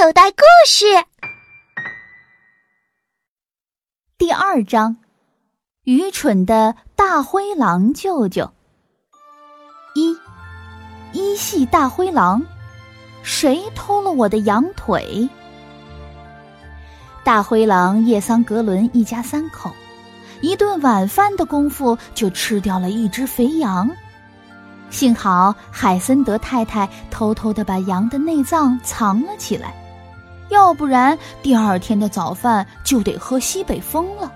口袋故事第二章：愚蠢的大灰狼舅舅。一一系大灰狼，谁偷了我的羊腿？大灰狼叶桑格伦一家三口，一顿晚饭的功夫就吃掉了一只肥羊。幸好海森德太太偷偷的把羊的内脏藏了起来，要不然第二天的早饭就得喝西北风了。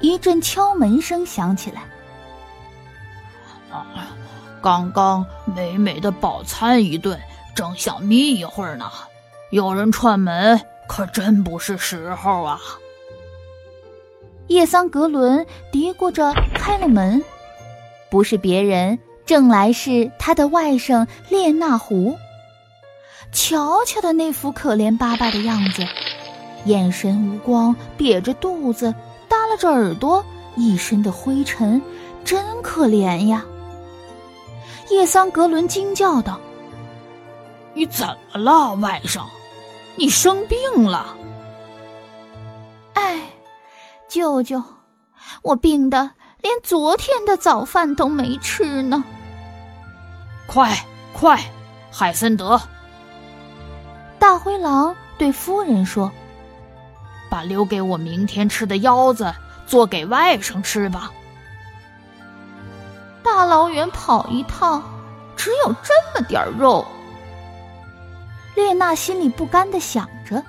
一阵敲门声响起来，啊，刚刚美美的饱餐一顿，正想眯一会儿呢，有人串门，可真不是时候啊。叶桑格伦嘀咕着开了门，不是别人，正来是他的外甥列那狐。瞧瞧他那副可怜巴巴的样子，眼神无光，瘪着肚子，耷拉着耳朵，一身的灰尘，真可怜呀！叶桑格伦惊叫道：“你怎么了，外甥？你生病了？”哎。舅舅，我病得连昨天的早饭都没吃呢。快快，海森德！大灰狼对夫人说：“把留给我明天吃的腰子做给外甥吃吧。”大老远跑一趟，只有这么点肉。列娜心里不甘的想着。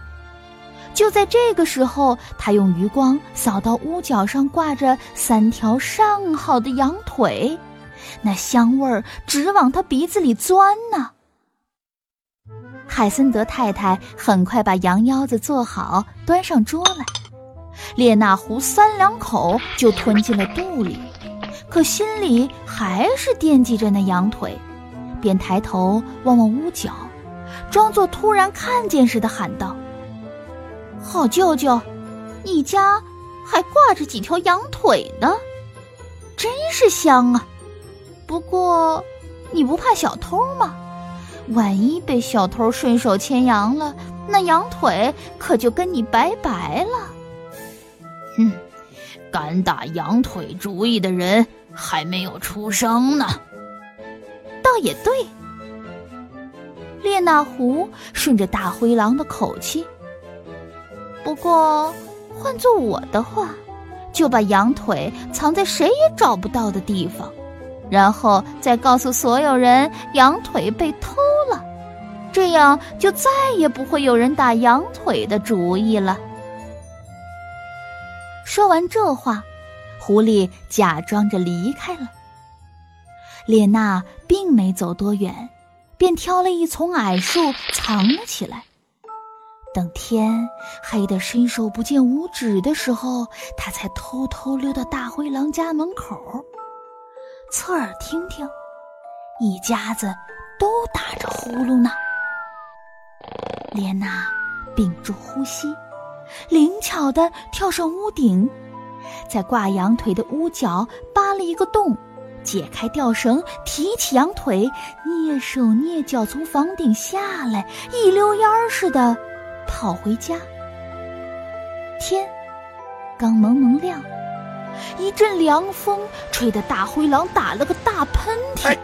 就在这个时候，她用余光扫到屋角上挂着三条上好的羊腿，那香味儿直往他鼻子里钻呢。海森德太太很快把羊腰子做好，端上桌来。列那胡三两口就吞进了肚里，可心里还是惦记着那羊腿，便抬头望望屋角，装作突然看见似的喊道。好舅舅，你家还挂着几条羊腿呢，真是香啊！不过，你不怕小偷吗？万一被小偷顺手牵羊了，那羊腿可就跟你拜拜了。哼，敢打羊腿主意的人还没有出生呢。倒也对，列那狐顺着大灰狼的口气。不过，换做我的话，就把羊腿藏在谁也找不到的地方，然后再告诉所有人羊腿被偷了，这样就再也不会有人打羊腿的主意了。说完这话，狐狸假装着离开了。列娜并没走多远，便挑了一丛矮树藏了起来。等天黑得伸手不见五指的时候，他才偷偷溜到大灰狼家门口，侧耳听听，一家子都打着呼噜呢。莲娜屏住呼吸，灵巧地跳上屋顶，在挂羊腿的屋角扒了一个洞，解开吊绳，提起羊腿，蹑手蹑脚从房顶下来，一溜烟儿似的。跑回家，天刚蒙蒙亮，一阵凉风吹得大灰狼打了个大喷嚏。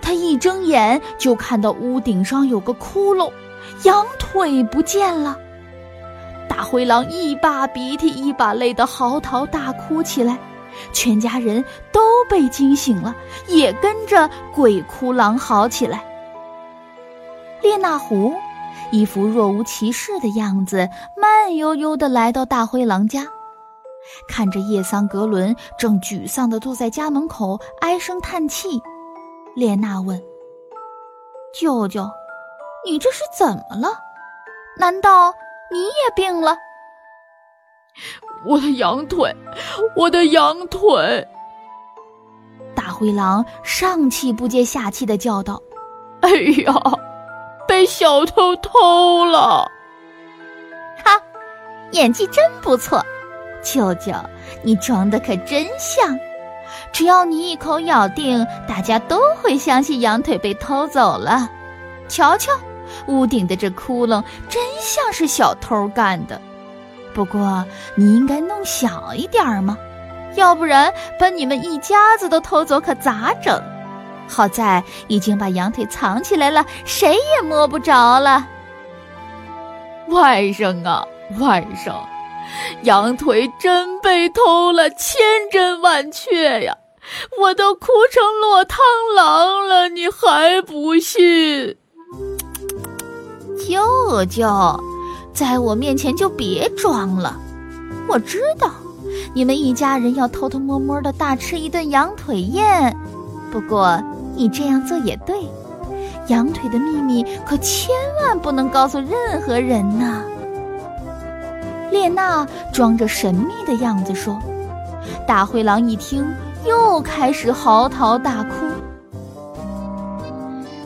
他一睁眼就看到屋顶上有个窟窿，羊腿不见了。大灰狼一把鼻涕一把泪的嚎啕大哭起来，全家人都被惊醒了，也跟着鬼哭狼嚎起来。列那狐。一副若无其事的样子，慢悠悠地来到大灰狼家，看着叶桑格伦正沮丧地坐在家门口唉声叹气。列娜问：“舅舅，你这是怎么了？难道你也病了？”我的羊腿，我的羊腿！大灰狼上气不接下气地叫道：“哎呀！”被小偷偷了！哈，演技真不错，舅舅，你装的可真像，只要你一口咬定，大家都会相信羊腿被偷走了。瞧瞧，屋顶的这窟窿真像是小偷干的。不过你应该弄小一点嘛，要不然把你们一家子都偷走可咋整？好在已经把羊腿藏起来了，谁也摸不着了。外甥啊，外甥，羊腿真被偷了，千真万确呀！我都哭成落汤狼了，你还不信？舅舅，在我面前就别装了。我知道，你们一家人要偷偷摸摸的大吃一顿羊腿宴。不过你这样做也对，羊腿的秘密可千万不能告诉任何人呐。列娜装着神秘的样子说：“大灰狼一听，又开始嚎啕大哭。”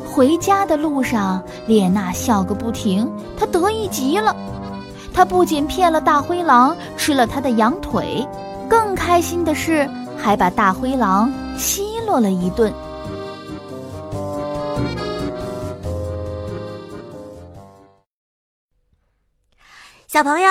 回家的路上，列娜笑个不停，她得意极了。她不仅骗了大灰狼，吃了他的羊腿，更开心的是，还把大灰狼奚落了一顿。小朋友。